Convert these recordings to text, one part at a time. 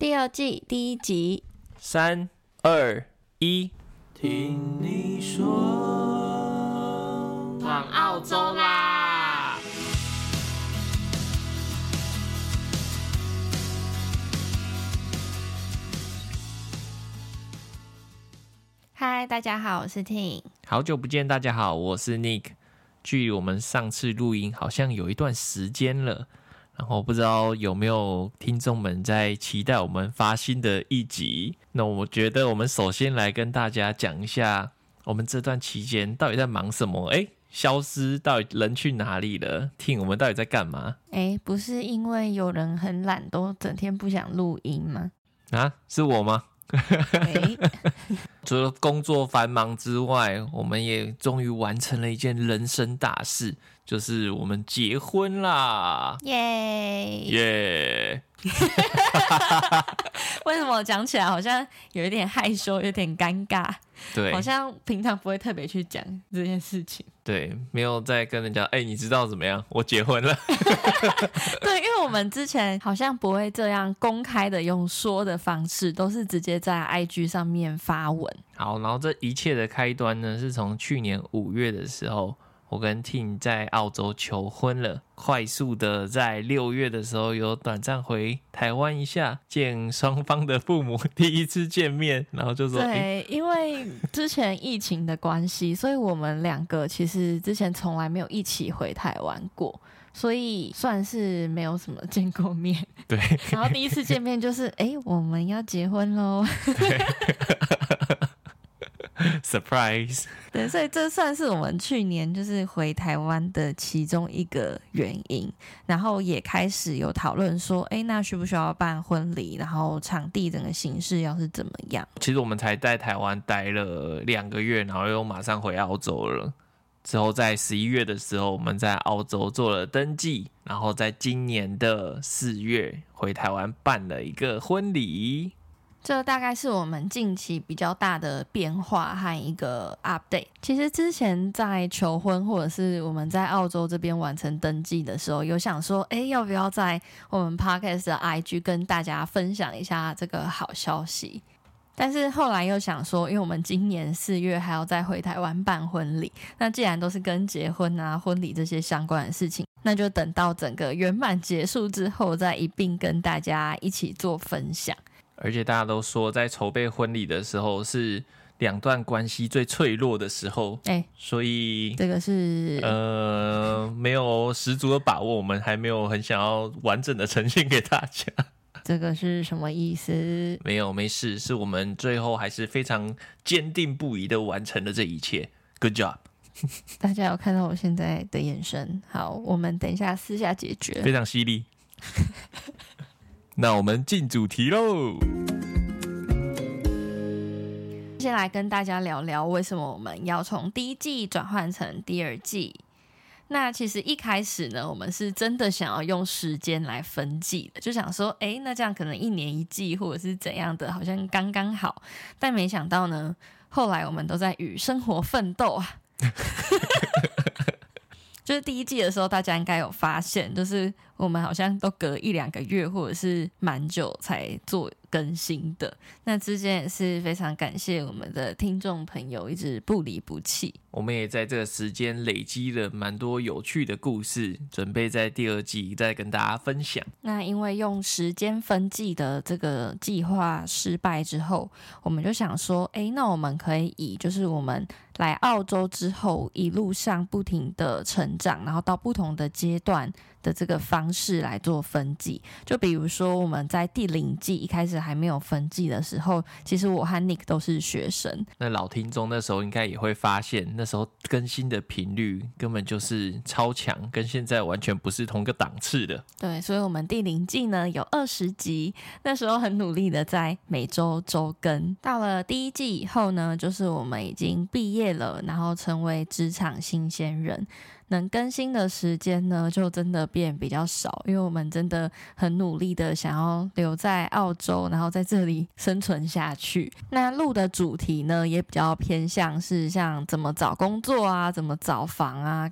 第二季第一集，三二一，听你说，往澳洲啦！嗨，大家好，我是 Ting。好久不见，大家好，我是 Nick。距离我们上次录音好像有一段时间了。然后不知道有没有听众们在期待我们发新的一集？那我觉得我们首先来跟大家讲一下，我们这段期间到底在忙什么？哎，消失到底人去哪里了？听我们到底在干嘛？哎，不是因为有人很懒，都整天不想录音吗？啊，是我吗？哎，除了工作繁忙之外，我们也终于完成了一件人生大事。就是我们结婚啦！耶耶！为什么我讲起来好像有一点害羞，有点尴尬？对，好像平常不会特别去讲这件事情。对，没有在跟人家哎、欸，你知道怎么样？我结婚了。对，因为我们之前好像不会这样公开的用说的方式，都是直接在 IG 上面发文。好，然后这一切的开端呢，是从去年五月的时候。我跟 Ting 在澳洲求婚了，快速的在六月的时候有短暂回台湾一下，见双方的父母 第一次见面，然后就说：“对，欸、因为之前疫情的关系，所以我们两个其实之前从来没有一起回台湾过，所以算是没有什么见过面。对，然后第一次见面就是，哎、欸，我们要结婚喽。对 Surprise！对，所以这算是我们去年就是回台湾的其中一个原因，然后也开始有讨论说，哎，那需不需要办婚礼？然后场地整个形式要是怎么样？其实我们才在台湾待了两个月，然后又马上回澳洲了。之后在十一月的时候，我们在澳洲做了登记，然后在今年的四月回台湾办了一个婚礼。这大概是我们近期比较大的变化和一个 update。其实之前在求婚或者是我们在澳洲这边完成登记的时候，有想说，哎，要不要在我们 podcast 的 IG 跟大家分享一下这个好消息？但是后来又想说，因为我们今年四月还要再回台湾办婚礼，那既然都是跟结婚啊、婚礼这些相关的事情，那就等到整个圆满结束之后，再一并跟大家一起做分享。而且大家都说，在筹备婚礼的时候是两段关系最脆弱的时候，哎、欸，所以这个是呃没有十足的把握，我们还没有很想要完整的呈现给大家。这个是什么意思？没有，没事，是我们最后还是非常坚定不移的完成了这一切。Good job！大家有看到我现在的眼神？好，我们等一下私下解决。非常犀利。那我们进主题喽。先来跟大家聊聊为什么我们要从第一季转换成第二季。那其实一开始呢，我们是真的想要用时间来分季的，就想说，哎，那这样可能一年一季或者是怎样的，好像刚刚好。但没想到呢，后来我们都在与生活奋斗啊。就是第一季的时候，大家应该有发现，就是我们好像都隔一两个月，或者是蛮久才做更新的。那之间也是非常感谢我们的听众朋友一直不离不弃。我们也在这个时间累积了蛮多有趣的故事，准备在第二季再跟大家分享。那因为用时间分季的这个计划失败之后，我们就想说，哎，那我们可以以就是我们。来澳洲之后，一路上不停的成长，然后到不同的阶段的这个方式来做分季。就比如说，我们在第零季一开始还没有分季的时候，其实我和 Nick 都是学生。那老听众那时候应该也会发现，那时候更新的频率根本就是超强，跟现在完全不是同个档次的。对，所以我们第零季呢有二十集，那时候很努力的在每周周更。到了第一季以后呢，就是我们已经毕业了，然后成为职场新鲜人，能更新的时间呢，就真的变比较少，因为我们真的很努力的想要留在澳洲，然后在这里生存下去。那录的主题呢，也比较偏向是像怎么找工作啊，怎么找房啊。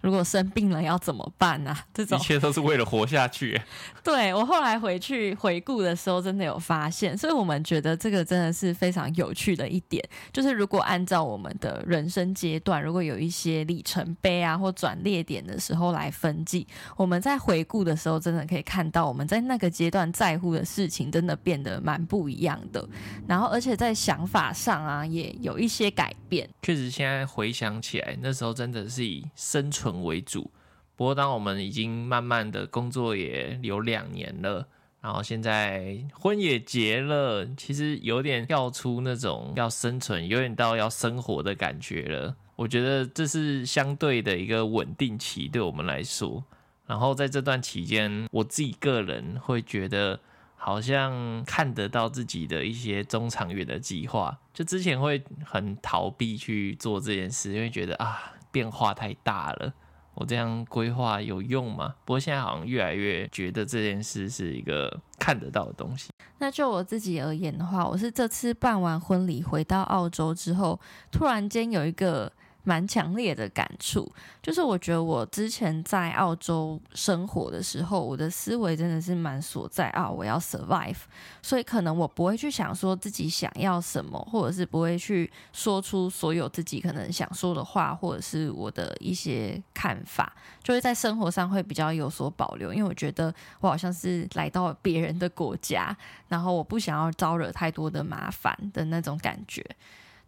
如果生病了要怎么办啊？这种一切都是为了活下去。对，我后来回去回顾的时候，真的有发现，所以我们觉得这个真的是非常有趣的一点，就是如果按照我们的人生阶段，如果有一些里程碑啊或转捩点的时候来分级，我们在回顾的时候，真的可以看到我们在那个阶段在乎的事情真的变得蛮不一样的，然后而且在想法上啊也有一些改变。确实，现在回想起来，那时候真的是以生存为主，不过当我们已经慢慢的工作也有两年了，然后现在婚也结了，其实有点跳出那种要生存，有点到要生活的感觉了。我觉得这是相对的一个稳定期，对我们来说。然后在这段期间，我自己个人会觉得，好像看得到自己的一些中长远的计划。就之前会很逃避去做这件事，因为觉得啊。变化太大了，我这样规划有用吗？不过现在好像越来越觉得这件事是一个看得到的东西。那就我自己而言的话，我是这次办完婚礼回到澳洲之后，突然间有一个。蛮强烈的感触，就是我觉得我之前在澳洲生活的时候，我的思维真的是蛮锁在啊，我要 survive，所以可能我不会去想说自己想要什么，或者是不会去说出所有自己可能想说的话，或者是我的一些看法，就会在生活上会比较有所保留，因为我觉得我好像是来到别人的国家，然后我不想要招惹太多的麻烦的那种感觉。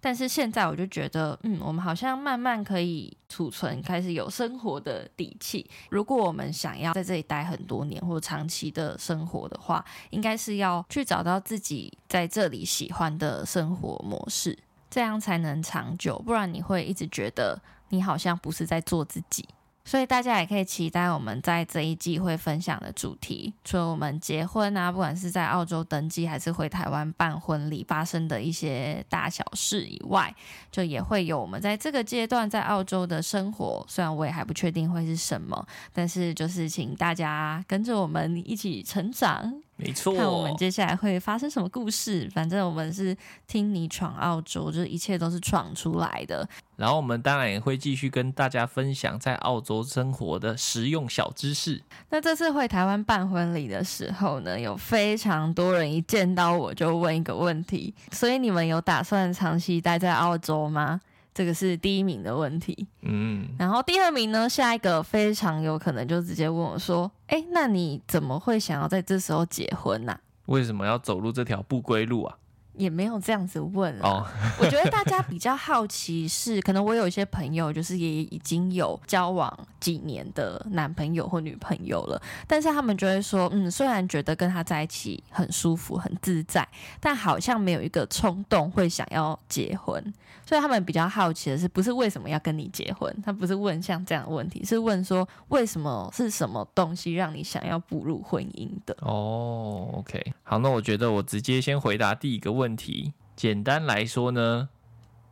但是现在我就觉得，嗯，我们好像慢慢可以储存，开始有生活的底气。如果我们想要在这里待很多年或长期的生活的话，应该是要去找到自己在这里喜欢的生活模式，这样才能长久。不然你会一直觉得你好像不是在做自己。所以大家也可以期待我们在这一季会分享的主题，除了我们结婚啊，不管是在澳洲登记还是回台湾办婚礼发生的一些大小事以外，就也会有我们在这个阶段在澳洲的生活。虽然我也还不确定会是什么，但是就是请大家跟着我们一起成长。没错，看我们接下来会发生什么故事。反正我们是听你闯澳洲，就是一切都是闯出来的。然后我们当然也会继续跟大家分享在澳洲生活的实用小知识。那这次回台湾办婚礼的时候呢，有非常多人一见到我就问一个问题：所以你们有打算长期待在澳洲吗？这个是第一名的问题，嗯，然后第二名呢，下一个非常有可能就直接问我说：“哎，那你怎么会想要在这时候结婚呢？为什么要走入这条不归路啊？”也没有这样子问哦。我觉得大家比较好奇是，可能我有一些朋友就是也已经有交往几年的男朋友或女朋友了，但是他们就会说，嗯，虽然觉得跟他在一起很舒服、很自在，但好像没有一个冲动会想要结婚。所以他们比较好奇的是，不是为什么要跟你结婚？他不是问像这样的问题，是问说为什么是什么东西让你想要步入婚姻的？哦，OK，好，那我觉得我直接先回答第一个问问题。简单来说呢，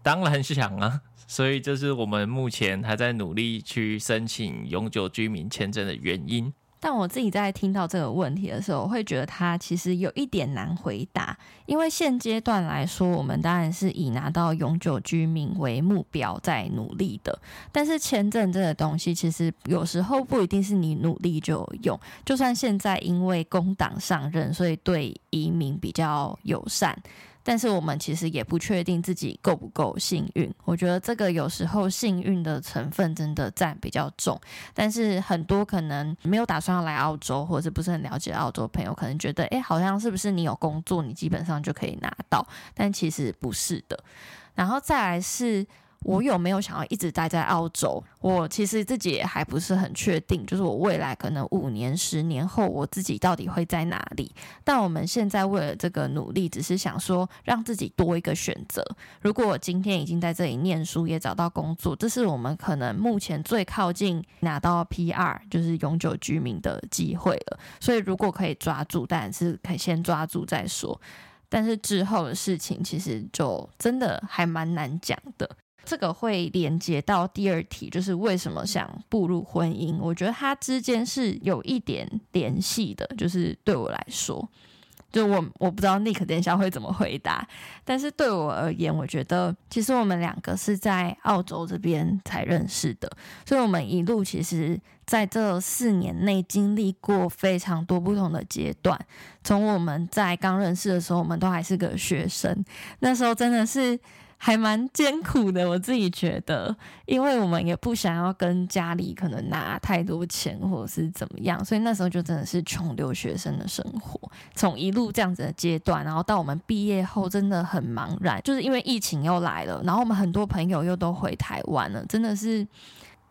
当然想啊，所以这是我们目前还在努力去申请永久居民签证的原因。但我自己在听到这个问题的时候，我会觉得它其实有一点难回答，因为现阶段来说，我们当然是以拿到永久居民为目标在努力的。但是签证这个东西，其实有时候不一定是你努力就有用。就算现在因为工党上任，所以对移民比较友善。但是我们其实也不确定自己够不够幸运。我觉得这个有时候幸运的成分真的占比较重。但是很多可能没有打算要来澳洲，或者是不是很了解澳洲的朋友，可能觉得，诶，好像是不是你有工作，你基本上就可以拿到？但其实不是的。然后再来是。我有没有想要一直待在澳洲？我其实自己也还不是很确定，就是我未来可能五年、十年后，我自己到底会在哪里？但我们现在为了这个努力，只是想说让自己多一个选择。如果我今天已经在这里念书，也找到工作，这是我们可能目前最靠近拿到 PR，就是永久居民的机会了。所以如果可以抓住，当然是可以先抓住再说。但是之后的事情，其实就真的还蛮难讲的。这个会连接到第二题，就是为什么想步入婚姻？我觉得它之间是有一点联系的，就是对我来说，就我我不知道 Nick 等一下会怎么回答，但是对我而言，我觉得其实我们两个是在澳洲这边才认识的，所以我们一路其实在这四年内经历过非常多不同的阶段。从我们在刚认识的时候，我们都还是个学生，那时候真的是。还蛮艰苦的，我自己觉得，因为我们也不想要跟家里可能拿太多钱或者是怎么样，所以那时候就真的是穷留学生的生活。从一路这样子的阶段，然后到我们毕业后，真的很茫然，就是因为疫情又来了，然后我们很多朋友又都回台湾了，真的是。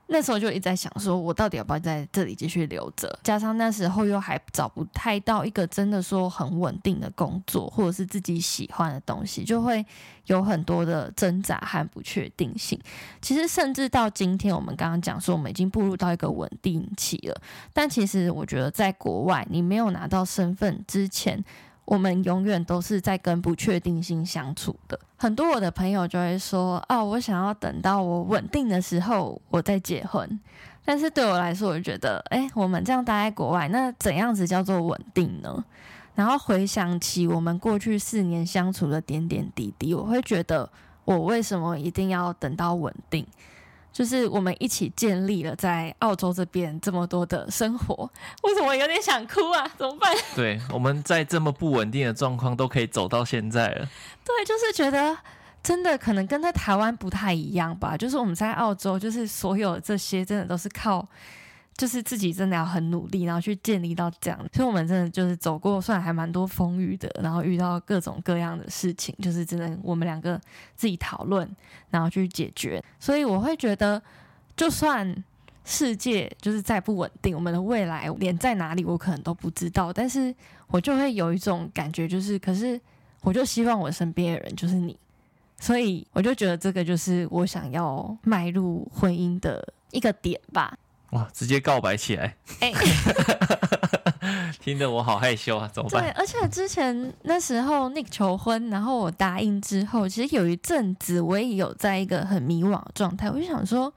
那时候就一直在想，说我到底要不要在这里继续留着？加上那时候又还找不太到一个真的说很稳定的工作，或者是自己喜欢的东西，就会有很多的挣扎和不确定性。其实，甚至到今天，我们刚刚讲说，我们已经步入到一个稳定期了。但其实，我觉得在国外，你没有拿到身份之前，我们永远都是在跟不确定性相处的。很多我的朋友就会说：“哦，我想要等到我稳定的时候，我再结婚。”但是对我来说，我觉得，诶，我们这样待在国外，那怎样子叫做稳定呢？然后回想起我们过去四年相处的点点滴滴，我会觉得，我为什么一定要等到稳定？就是我们一起建立了在澳洲这边这么多的生活，为什么我有点想哭啊？怎么办？对，我们在这么不稳定的状况都可以走到现在了。对，就是觉得真的可能跟在台湾不太一样吧。就是我们在澳洲，就是所有这些真的都是靠。就是自己真的要很努力，然后去建立到这样。所以我们真的就是走过，算还蛮多风雨的，然后遇到各种各样的事情，就是真的我们两个自己讨论，然后去解决。所以我会觉得，就算世界就是再不稳定，我们的未来连在哪里我可能都不知道，但是我就会有一种感觉，就是可是我就希望我身边的人就是你，所以我就觉得这个就是我想要迈入婚姻的一个点吧。哇！直接告白起来，哎、欸，听得我好害羞啊，怎么办？对，而且之前那时候 Nick 求婚，然后我答应之后，其实有一阵子我也有在一个很迷惘的状态，我就想说，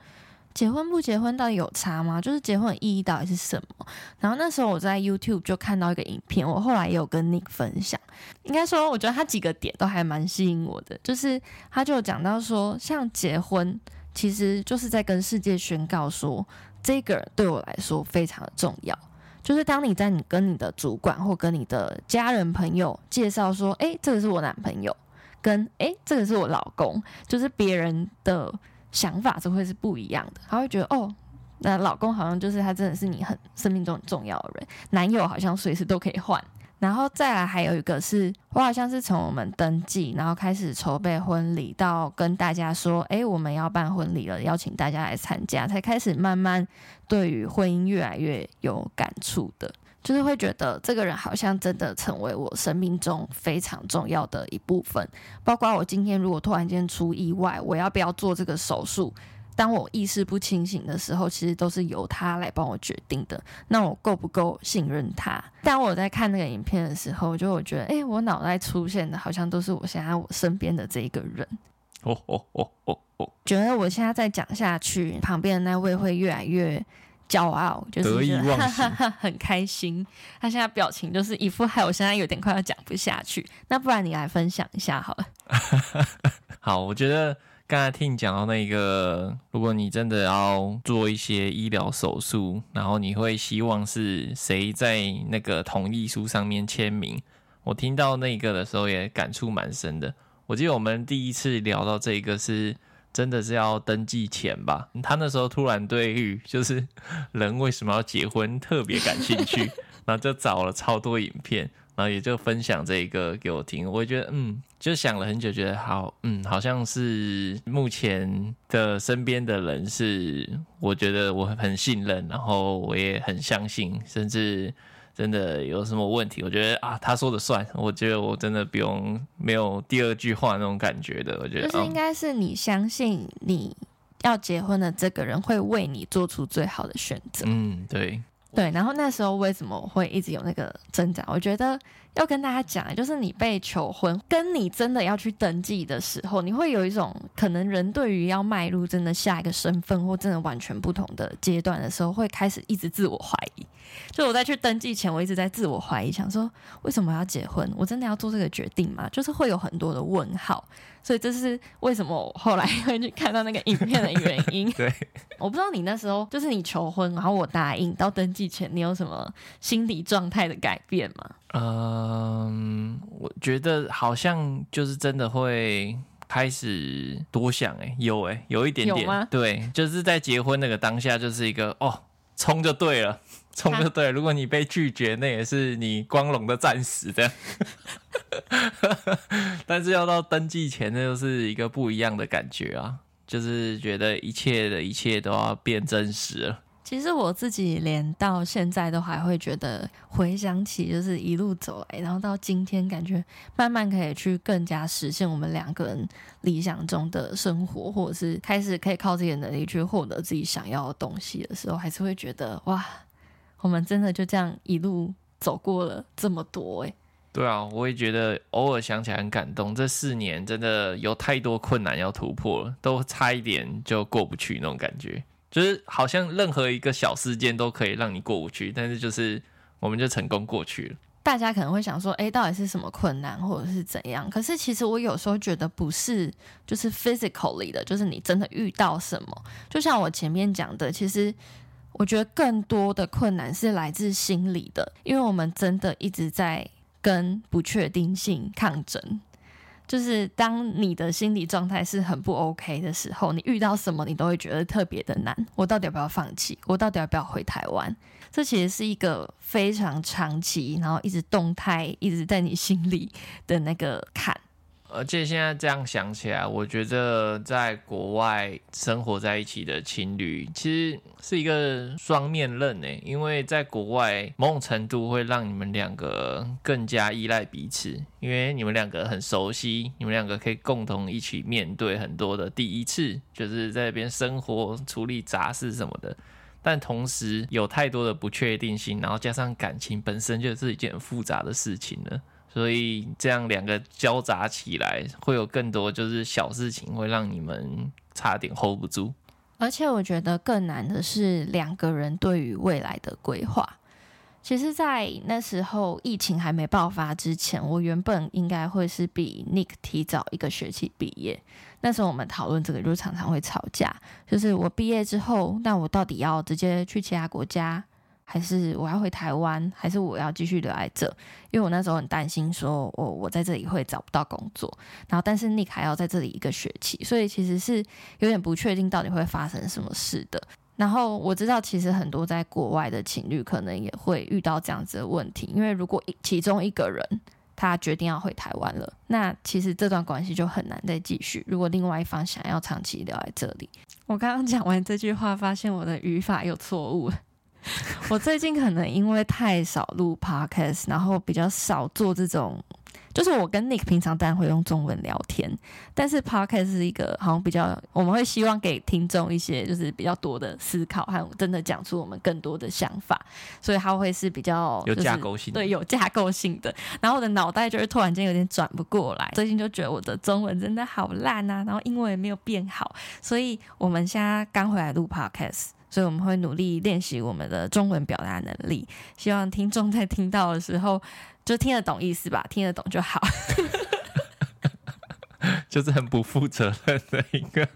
结婚不结婚到底有差吗？就是结婚的意义到底是什么？然后那时候我在 YouTube 就看到一个影片，我后来也有跟 Nick 分享，应该说我觉得他几个点都还蛮吸引我的，就是他就讲到说，像结婚其实就是在跟世界宣告说。这个对我来说非常的重要，就是当你在你跟你的主管或跟你的家人朋友介绍说，诶，这个是我男朋友，跟诶，这个是我老公，就是别人的想法就会是不一样的，他会觉得哦，那老公好像就是他真的是你很生命中很重要的人，男友好像随时都可以换。然后再来还有一个是，我好像是从我们登记，然后开始筹备婚礼，到跟大家说，哎，我们要办婚礼了，邀请大家来参加，才开始慢慢对于婚姻越来越有感触的，就是会觉得这个人好像真的成为我生命中非常重要的一部分，包括我今天如果突然间出意外，我要不要做这个手术？当我意识不清醒的时候，其实都是由他来帮我决定的。那我够不够信任他？当我在看那个影片的时候，就我觉得，哎、欸，我脑袋出现的好像都是我现在我身边的这一个人。哦哦哦哦哦！觉得我现在再讲下去，旁边的那位会越来越骄傲，就是得意忘形，很开心。他现在表情就是一副害我现在有点快要讲不下去。那不然你来分享一下好了。好，我觉得。刚才听你讲到那个，如果你真的要做一些医疗手术，然后你会希望是谁在那个同意书上面签名？我听到那个的时候也感触蛮深的。我记得我们第一次聊到这个是真的是要登记前吧？他那时候突然对于就是 人为什么要结婚特别感兴趣，然后就找了超多影片。然后也就分享这一个给我听，我觉得嗯，就想了很久，觉得好嗯，好像是目前的身边的人是，我觉得我很信任，然后我也很相信，甚至真的有什么问题，我觉得啊，他说的算，我觉得我真的不用没有第二句话那种感觉的，我觉得就是应该是你相信你要结婚的这个人会为你做出最好的选择，嗯，对。对，然后那时候为什么会一直有那个挣扎？我觉得要跟大家讲，就是你被求婚，跟你真的要去登记的时候，你会有一种可能人对于要迈入真的下一个身份或真的完全不同的阶段的时候，会开始一直自我怀疑。就我在去登记前，我一直在自我怀疑，想说为什么要结婚？我真的要做这个决定吗？就是会有很多的问号。所以这是为什么我后来 会去看到那个影片的原因。对，我不知道你那时候就是你求婚，然后我答应到登记前，你有什么心理状态的改变吗？嗯，我觉得好像就是真的会开始多想，哎，有哎，有一点点？对，就是在结婚那个当下，就是一个哦，冲就对了。冲就对，如果你被拒绝，那也是你光荣的战死这样。但是要到登记前，那就是一个不一样的感觉啊，就是觉得一切的一切都要变真实了。其实我自己连到现在都还会觉得，回想起就是一路走来，然后到今天，感觉慢慢可以去更加实现我们两个人理想中的生活，或者是开始可以靠自己的能力去获得自己想要的东西的时候，还是会觉得哇。我们真的就这样一路走过了这么多哎，对啊，我也觉得偶尔想起来很感动。这四年真的有太多困难要突破了，都差一点就过不去那种感觉，就是好像任何一个小事件都可以让你过不去，但是就是我们就成功过去了。大家可能会想说，哎，到底是什么困难，或者是怎样？可是其实我有时候觉得不是，就是 physically 的，就是你真的遇到什么，就像我前面讲的，其实。我觉得更多的困难是来自心理的，因为我们真的一直在跟不确定性抗争。就是当你的心理状态是很不 OK 的时候，你遇到什么你都会觉得特别的难。我到底要不要放弃？我到底要不要回台湾？这其实是一个非常长期，然后一直动态，一直在你心里的那个坎。而且现在这样想起来，我觉得在国外生活在一起的情侣，其实是一个双面刃诶。因为在国外，某种程度会让你们两个更加依赖彼此，因为你们两个很熟悉，你们两个可以共同一起面对很多的第一次，就是在那边生活、处理杂事什么的。但同时有太多的不确定性，然后加上感情本身就是一件很复杂的事情了。所以这样两个交杂起来，会有更多就是小事情会让你们差点 hold 不住。而且我觉得更难的是两个人对于未来的规划。其实，在那时候疫情还没爆发之前，我原本应该会是比 Nick 提早一个学期毕业。那时候我们讨论这个，就常常会吵架。就是我毕业之后，那我到底要直接去其他国家？还是我要回台湾，还是我要继续留在这？因为我那时候很担心，说我我在这里会找不到工作，然后但是 Nick 还要在这里一个学期，所以其实是有点不确定到底会发生什么事的。然后我知道，其实很多在国外的情侣可能也会遇到这样子的问题，因为如果一其中一个人他决定要回台湾了，那其实这段关系就很难再继续。如果另外一方想要长期留在这里，我刚刚讲完这句话，发现我的语法有错误。我最近可能因为太少录 podcast，然后比较少做这种，就是我跟 Nick 平常当然会用中文聊天，但是 podcast 是一个好像比较我们会希望给听众一些就是比较多的思考和真的讲出我们更多的想法，所以它会是比较、就是、有架构性的，对，有架构性的。然后我的脑袋就是突然间有点转不过来，最近就觉得我的中文真的好烂啊，然后英文也没有变好，所以我们现在刚回来录 podcast。所以我们会努力练习我们的中文表达能力，希望听众在听到的时候就听得懂意思吧，听得懂就好。就是很不负责任的一个。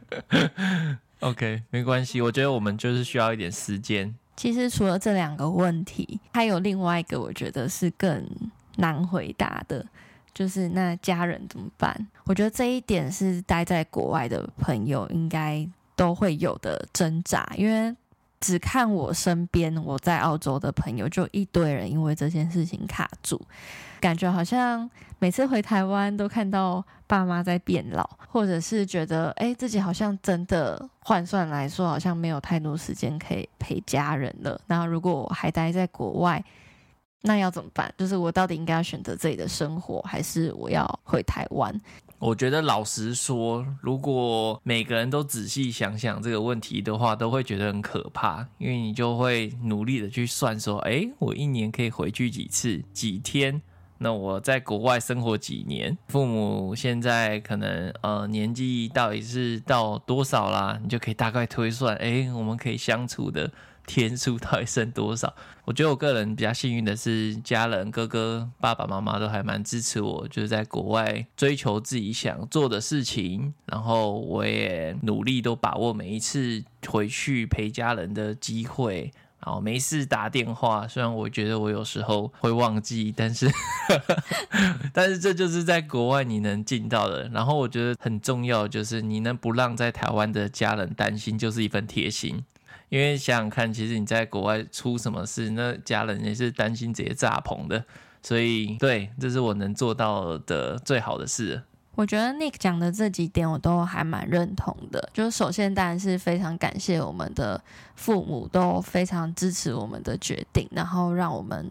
OK，没关系，我觉得我们就是需要一点时间。其实除了这两个问题，还有另外一个我觉得是更难回答的，就是那家人怎么办？我觉得这一点是待在国外的朋友应该都会有的挣扎，因为。只看我身边我在澳洲的朋友，就一堆人因为这件事情卡住，感觉好像每次回台湾都看到爸妈在变老，或者是觉得哎，自己好像真的换算来说，好像没有太多时间可以陪家人了。那如果我还待在国外，那要怎么办？就是我到底应该要选择自己的生活，还是我要回台湾？我觉得老实说，如果每个人都仔细想想这个问题的话，都会觉得很可怕，因为你就会努力的去算说，哎，我一年可以回去几次，几天？那我在国外生活几年？父母现在可能呃年纪到底是到多少啦？你就可以大概推算，哎，我们可以相处的。天数到底剩多少？我觉得我个人比较幸运的是，家人、哥哥、爸爸妈妈都还蛮支持我，就是在国外追求自己想做的事情。然后我也努力都把握每一次回去陪家人的机会，然后没事打电话。虽然我觉得我有时候会忘记，但是 但是这就是在国外你能尽到的。然后我觉得很重要，就是你能不让在台湾的家人担心，就是一份贴心。因为想想看，其实你在国外出什么事，那家人也是担心直接炸棚的，所以对，这是我能做到的最好的事。我觉得 Nick 讲的这几点我都还蛮认同的。就是首先当然是非常感谢我们的父母都非常支持我们的决定，然后让我们。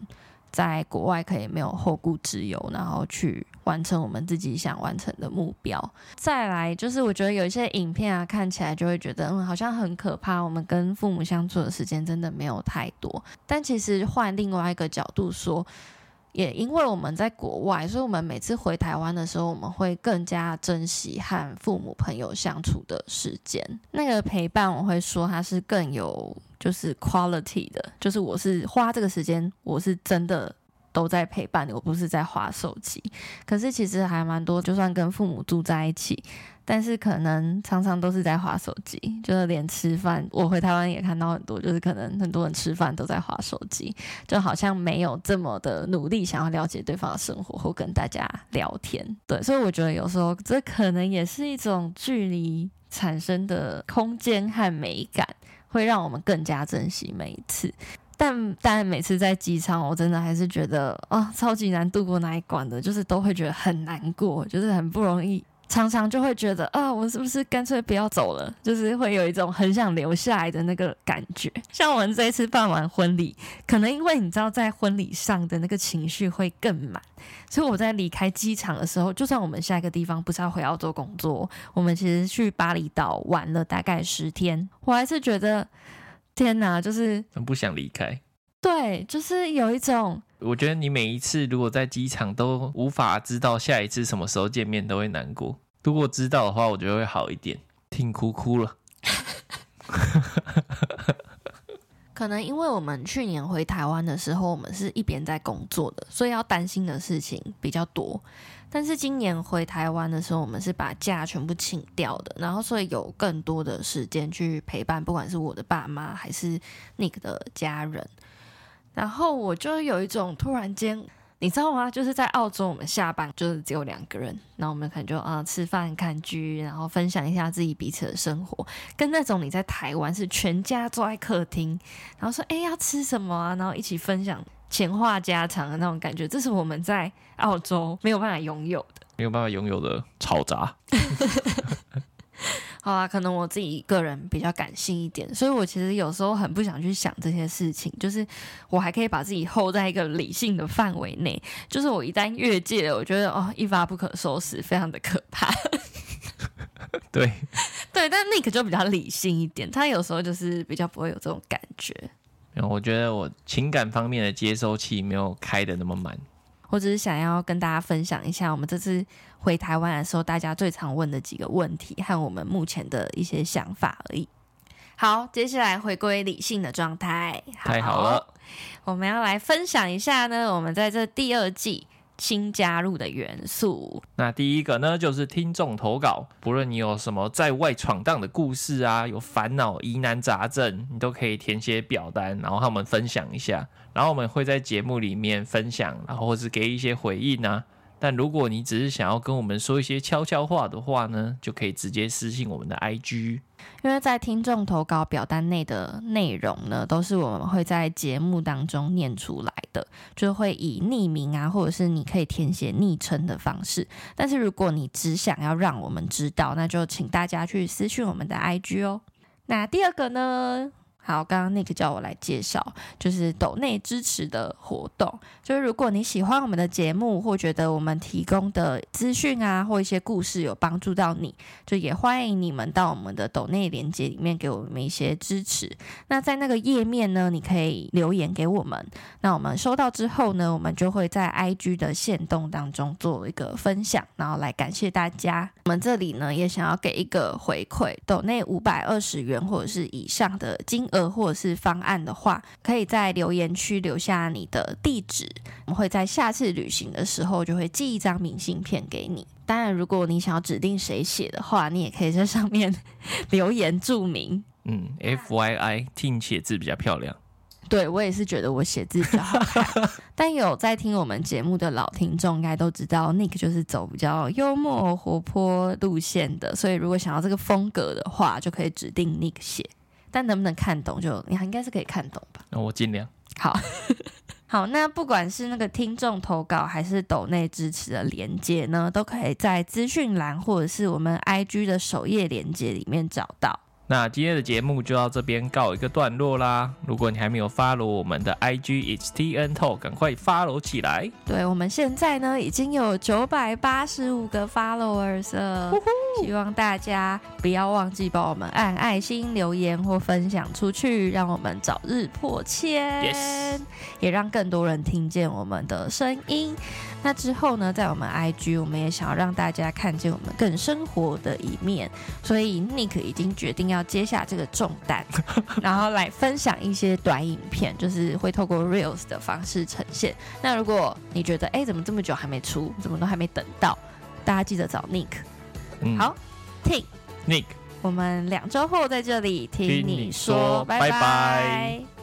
在国外可以没有后顾之忧，然后去完成我们自己想完成的目标。再来就是，我觉得有一些影片啊，看起来就会觉得，嗯，好像很可怕。我们跟父母相处的时间真的没有太多。但其实换另外一个角度说，也因为我们在国外，所以我们每次回台湾的时候，我们会更加珍惜和父母朋友相处的时间。那个陪伴，我会说它是更有。就是 quality 的，就是我是花这个时间，我是真的都在陪伴你，我不是在滑手机。可是其实还蛮多，就算跟父母住在一起，但是可能常常都是在滑手机，就是连吃饭，我回台湾也看到很多，就是可能很多人吃饭都在滑手机，就好像没有这么的努力想要了解对方的生活或跟大家聊天。对，所以我觉得有时候这可能也是一种距离产生的空间和美感。会让我们更加珍惜每一次，但但每次在机场，我真的还是觉得啊、哦，超级难度过那一关的，就是都会觉得很难过，就是很不容易。常常就会觉得啊，我是不是干脆不要走了？就是会有一种很想留下来的那个感觉。像我们这一次办完婚礼，可能因为你知道，在婚礼上的那个情绪会更满，所以我在离开机场的时候，就算我们下一个地方不是要回澳洲工作，我们其实去巴厘岛玩了大概十天，我还是觉得天哪，就是很不想离开。对，就是有一种。我觉得你每一次如果在机场都无法知道下一次什么时候见面，都会难过。如果知道的话，我觉得会好一点。听哭哭了，可能因为我们去年回台湾的时候，我们是一边在工作的，所以要担心的事情比较多。但是今年回台湾的时候，我们是把假全部请掉的，然后所以有更多的时间去陪伴，不管是我的爸妈还是 Nick 的家人。然后我就有一种突然间。你知道吗？就是在澳洲，我们下班就是只有两个人，然后我们可能就啊、呃、吃饭、看剧，然后分享一下自己彼此的生活，跟那种你在台湾是全家坐在客厅，然后说哎要吃什么啊，然后一起分享闲话家常的那种感觉，这是我们在澳洲没有办法拥有的，没有办法拥有的吵杂。好啊，可能我自己个人比较感性一点，所以我其实有时候很不想去想这些事情，就是我还可以把自己 hold 在一个理性的范围内，就是我一旦越界了，我觉得哦一发不可收拾，非常的可怕。对对，但 Nick 就比较理性一点，他有时候就是比较不会有这种感觉。我觉得我情感方面的接收器没有开的那么满。我只是想要跟大家分享一下，我们这次回台湾的时候，大家最常问的几个问题和我们目前的一些想法而已。好，接下来回归理性的状态。太好了，我们要来分享一下呢，我们在这第二季。新加入的元素，那第一个呢，就是听众投稿。不论你有什么在外闯荡的故事啊，有烦恼、疑难杂症，你都可以填写表单，然后和我们分享一下。然后我们会在节目里面分享，然后或是给一些回应啊。但如果你只是想要跟我们说一些悄悄话的话呢，就可以直接私信我们的 IG。因为在听众投稿表单内的内容呢，都是我们会在节目当中念出来的，就会以匿名啊，或者是你可以填写昵称的方式。但是如果你只想要让我们知道，那就请大家去私讯我们的 IG 哦。那第二个呢，好，刚刚 Nick 叫我来介绍，就是抖内支持的活动。就是如果你喜欢我们的节目，或觉得我们提供的资讯啊，或一些故事有帮助到你，就也欢迎你们到我们的抖内连接里面给我们一些支持。那在那个页面呢，你可以留言给我们。那我们收到之后呢，我们就会在 IG 的限动当中做一个分享，然后来感谢大家。我们这里呢，也想要给一个回馈，抖内五百二十元或者是以上的金额或者是方案的话，可以在留言区留下你的地址，我们会在下次旅行的时候就会寄一张明信片给你。当然，如果你想要指定谁写的话，你也可以在上面 留言注明。嗯，FYI，Ting 写字比较漂亮。对，我也是觉得我写字比较好看。但有在听我们节目的老听众应该都知道，Nick 就是走比较幽默活泼路线的，所以如果想要这个风格的话，就可以指定 Nick 写。但能不能看懂就，就你还应该是可以看懂吧？那我尽量。好，好，那不管是那个听众投稿，还是抖内支持的连接呢，都可以在资讯栏或者是我们 IG 的首页连接里面找到。那今天的节目就到这边告一个段落啦。如果你还没有 follow 我们的 IG It's TN Talk，赶快 follow 起来。对，我们现在呢已经有九百八十五个 followers 了，希望大家不要忘记帮我们按爱心、留言或分享出去，让我们早日破千.也让更多人听见我们的声音。那之后呢，在我们 IG，我们也想要让大家看见我们更生活的一面，所以 Nick 已经决定要接下这个重担，然后来分享一些短影片，就是会透过 Reels 的方式呈现。那如果你觉得，哎，怎么这么久还没出，怎么都还没等到，大家记得找 Nick。嗯、好，Ting Nick，我们两周后在这里听你说，你说，拜拜。拜拜。